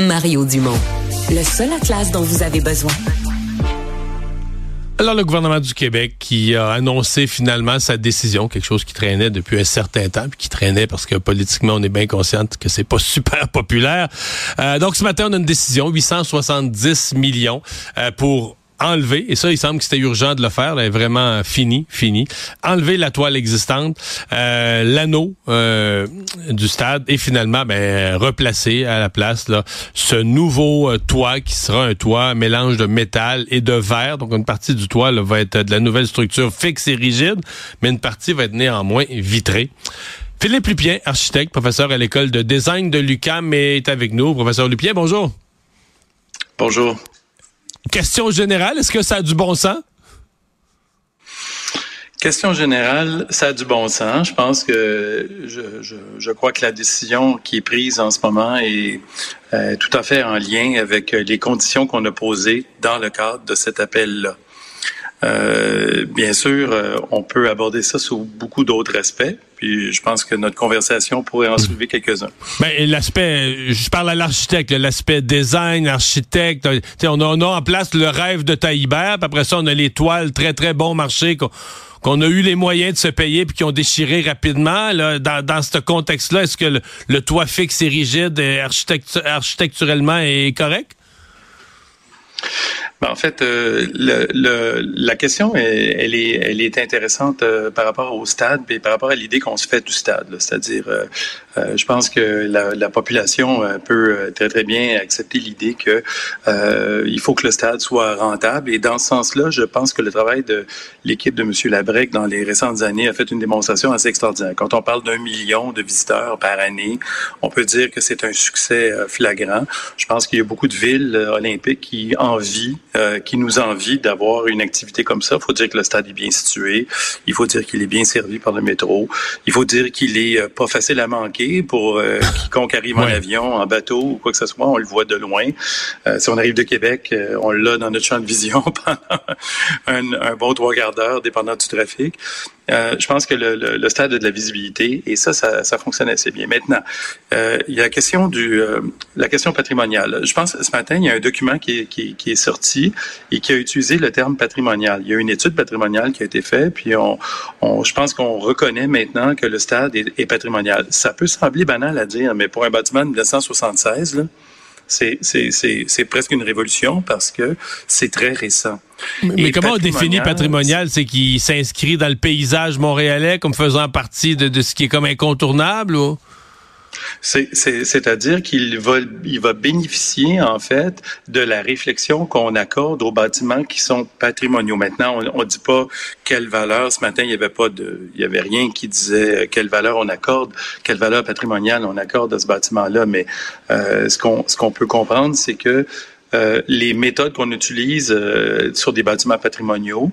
Mario Dumont, le seul atlas dont vous avez besoin. Alors, le gouvernement du Québec qui a annoncé finalement sa décision, quelque chose qui traînait depuis un certain temps, puis qui traînait parce que politiquement, on est bien conscient que c'est pas super populaire. Euh, donc, ce matin, on a une décision, 870 millions euh, pour enlever, et ça, il semble que c'était urgent de le faire, là, vraiment fini, fini, enlever la toile existante, euh, l'anneau euh, du stade, et finalement, ben, replacer à la place là, ce nouveau euh, toit qui sera un toit mélange de métal et de verre. Donc, une partie du toit là, va être de la nouvelle structure fixe et rigide, mais une partie va être néanmoins vitrée. Philippe Lupien, architecte, professeur à l'école de design de l'UQAM, est avec nous. Professeur Lupien, bonjour. Bonjour. Question générale, est-ce que ça a du bon sens? Question générale, ça a du bon sens. Je pense que je, crois que la décision qui est prise en ce moment est euh, tout à fait en lien avec les conditions qu'on a posées dans le cadre de cet appel-là. Euh, bien sûr, euh, on peut aborder ça sous beaucoup d'autres aspects. Puis je pense que notre conversation pourrait en soulever quelques-uns. Ben, l'aspect, je parle à l'architecte, l'aspect design, architecte. On a, on a en place le rêve de Taïbert, puis après ça, on a les toiles très, très bon marché qu'on a eu les moyens de se payer puis qui ont déchiré rapidement. Là, dans, dans ce contexte-là, est-ce que le, toit fixe et rigide et architecturellement est correct? Ben, en fait, euh, la question, est, elle est intéressante euh, par rapport au stade et par rapport à l'idée qu'on se fait du stade. C'est-à-dire, euh, je pense que la, la, population peut très très bien accepter l'idée que il faut que le stade soit rentable. Et dans ce sens-là, je pense que le travail de l'équipe de M. Labrec dans les récentes années a fait une démonstration assez extraordinaire. Quand on parle d'un million de visiteurs par année, on peut dire que c'est un succès flagrant. Je pense qu'il y a beaucoup de villes olympiques qui envient euh, qui nous envie d'avoir une activité comme ça. Il faut dire que le stade est bien situé. Il faut dire qu'il est bien servi par le métro. Il faut dire qu'il est euh, pas facile à manquer pour euh, quiconque arrive en avion, en bateau ou quoi que ce soit. On le voit de loin. si on arrive de Québec, on l'a dans notre champ de vision pendant un, un bon trois quarts d'heure, dépendant du trafic. Euh, je pense que le, stade a de la visibilité et ça, ça, fonctionne assez bien. Maintenant, euh, il y a la question du euh, la question patrimoniale. Je pense ce matin, il y a un document qui est, sorti et qui a utilisé le terme patrimonial. Il y a une étude patrimoniale qui a été faite, puis on, je pense qu'on reconnaît maintenant que le stade est, patrimonial. Ça peut sembler banal à dire, mais pour un bâtiment de 1976, là, c'est presque une révolution parce que c'est très récent. Mais, comment on définit patrimonial? C'est qu'il s'inscrit dans le paysage montréalais comme faisant partie de, de ce qui est comme incontournable ou? C'est-à-dire qu'il va, il va bénéficier, en fait, de la réflexion qu'on accorde aux bâtiments qui sont patrimoniaux. Maintenant, on ne dit pas quelle valeur. Ce matin, il n'y avait pas de, il y avait rien qui disait quelle valeur on accorde, quelle valeur patrimoniale on accorde à ce bâtiment-là. Mais euh, ce qu'on ce qu'on peut comprendre, c'est que euh, les méthodes qu'on utilise euh, sur des bâtiments patrimoniaux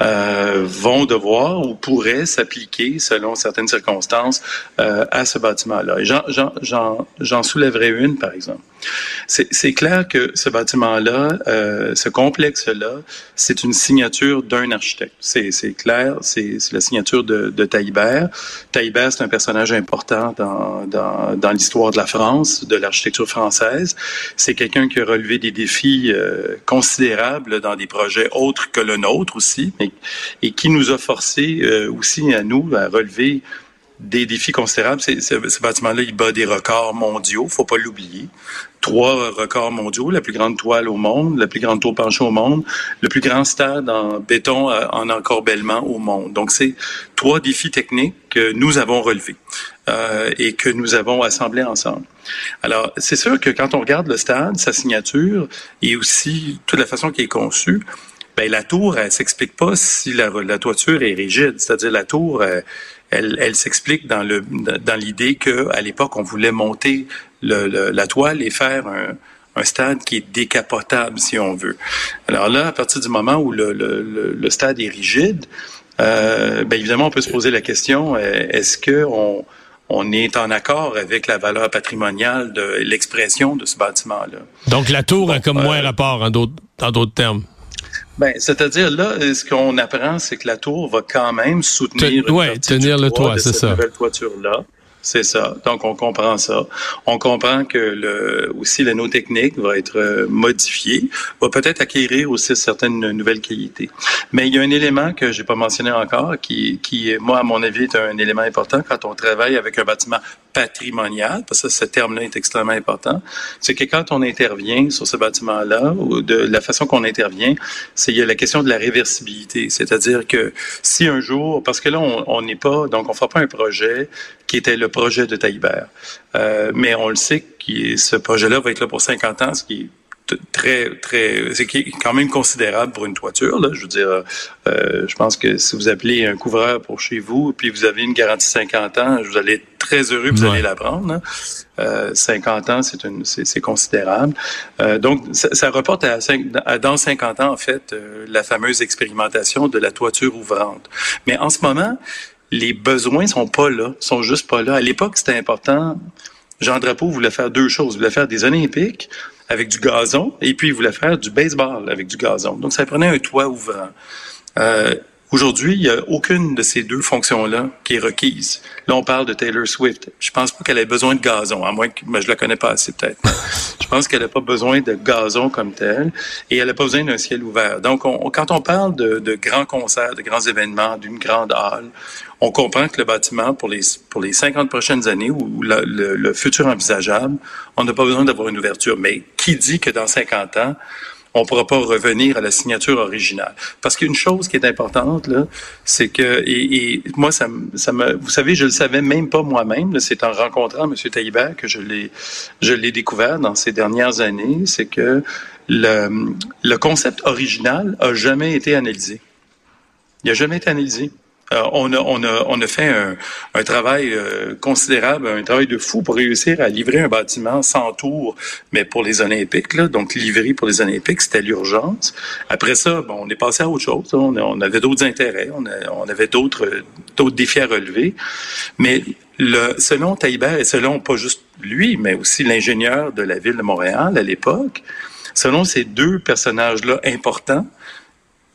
euh, vont devoir ou pourraient s'appliquer selon certaines circonstances à ce bâtiment-là. J'en soulèverai une, par exemple. C'est clair que ce bâtiment-là, ce complexe-là, c'est une signature d'un architecte. C'est clair, c'est la signature de, de Taillibert. C'est un personnage important dans, l'histoire de la France, de l'architecture française. C'est quelqu'un qui a relevé des défis euh, considérables dans des projets autres que le nôtre aussi, et qui nous a forcé euh, aussi à nous à relever des défis considérables. ce bâtiment-là, il bat des records mondiaux, faut pas l'oublier. Trois records mondiaux, la plus grande toile au monde, la plus grande tour penchée au monde, le plus grand stade en béton euh, en encorbellement au monde. Donc, c'est trois défis techniques que nous avons relevés euh, et que nous avons assemblés ensemble. Alors, c'est sûr que quand on regarde le stade, sa signature et aussi toute la façon qui est conçue, ben, la tour, elle s'explique pas si la, la, toiture est rigide. C'est-à-dire la tour, euh, elle, elle s'explique dans le dans l'idée que à l'époque on voulait monter le, la toile et faire un, un stade qui est décapotable, si on veut. Alors là, à partir du moment où le, le, le stade est rigide, euh, ben évidemment, on peut se poser la question, euh, est-ce que on, on est en accord avec la valeur patrimoniale de l'expression de ce bâtiment-là? Donc, la tour a comme moins euh, rapport, en d'autres, en d'autres termes. Ben, c'est-à-dire là, ce qu'on apprend, c'est que la tour va quand même soutenir tenir le toit, c'est ça. nouvelle toiture-là. C'est ça. Donc, on comprend ça. On comprend que le, aussi l'anneau technique va être euh, modifié, va peut-être acquérir aussi certaines nouvelles qualités. Mais il y a un élément que j'ai pas mentionné encore, qui, qui, moi, à mon avis, est un élément important quand on travaille avec un bâtiment patrimonial, parce que ce terme-là est extrêmement important, c'est que quand on intervient sur ce bâtiment-là, ou de la façon qu'on intervient, c'est il y a la question de la réversibilité. C'est-à-dire que si un jour, parce que là, on n'est pas, donc on fera pas un projet qui était le projet de Taïbert. Euh, mais on le sait que ce projet-là va être là pour 50 ans, ce qui est très très c'est quand même considérable pour une toiture là je veux dire euh, je pense que si vous appelez un couvreur pour chez vous puis vous avez une garantie 50 ans vous allez être très heureux vous allez la prendre euh, 50 ans c'est une c'est considérable euh, donc ça, ça, reporte à, à, dans 50 ans en fait euh, la fameuse expérimentation de la toiture ouvrante mais en ce moment les besoins sont pas là, sont juste pas là. À l'époque, c'était important. Jean Drapeau voulait faire deux choses. Il voulait faire des Olympiques avec du gazon et puis il voulait faire du baseball avec du gazon. Donc, ça prenait un toit ouvrant. Euh, Aujourd'hui, il n'y a aucune de ces deux fonctions-là qui est requise. Là, on parle de Taylor Swift. Je pense pas qu'elle ait besoin de gazon, à moins que mais je la connais pas assez peut-être. je pense qu'elle n'a pas besoin de gazon comme tel et elle n'a pas besoin d'un ciel ouvert. Donc, on, quand on parle de, de, grands concerts, de grands événements, d'une grande halle, on comprend que le bâtiment, pour les, pour les 50 prochaines années ou le, le futur envisageable, on n'a pas besoin d'avoir une ouverture. Mais qui dit que dans 50 ans, on ne pourra pas revenir à la signature originale. Parce qu'une chose qui est importante, là, c'est que, et, moi, ça, ça me, vous savez, je le savais même pas moi-même, c'est en rencontrant M. Taïbert que je l'ai, je l'ai découvert dans ces dernières années, c'est que le, le concept original a jamais été analysé. Il n'a jamais été analysé. Euh, on, a, on, a, on a fait un, un travail euh, considérable, un travail de fou pour réussir à livrer un bâtiment sans tour, mais pour les Olympiques. Là, donc, livré pour les Olympiques, c'était l'urgence. Après ça, bon, on est passé à autre chose. On, avait d'autres intérêts, on, avait d'autres d'autres défis à relever. Mais le, selon Taïbert et selon pas juste lui, mais aussi l'ingénieur de la ville de Montréal à l'époque, selon ces deux personnages-là importants,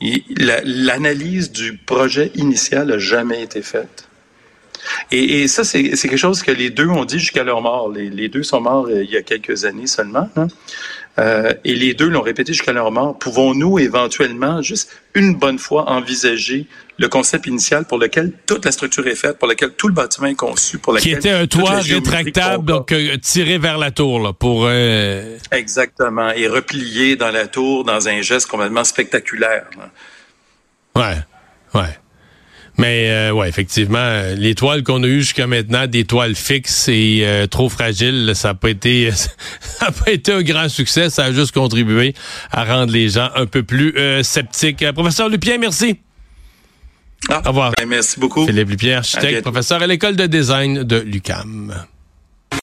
l'analyse du projet initial n'a jamais été faite. Et, ça, c'est quelque chose que les deux ont dit jusqu'à leur mort. Les, les, deux sont morts euh, il y a quelques années seulement. Hein? Euh, et les deux l'ont répété jusqu'à leur mort. Pouvons-nous éventuellement, juste une bonne fois, envisager le concept initial pour lequel toute la structure est faite, pour lequel tout le bâtiment est conçu, pour lequel qui était un toit rétractable, donc euh, tiré vers la tour là, pour euh... exactement et replié dans la tour dans un geste complètement spectaculaire. Là. Ouais, ouais. Mais euh, ouais, effectivement, les toiles qu'on a eues jusqu'à maintenant, des toiles fixes et euh, trop fragiles, ça n'a pas été ça a pas été un grand succès. Ça a juste contribué à rendre les gens un peu plus euh, sceptiques. Euh, professeur Lupien, merci. Ah, Au revoir. Ben, merci beaucoup. Philippe Lupien, architecte, professeur à l'école de design de l'UCAM.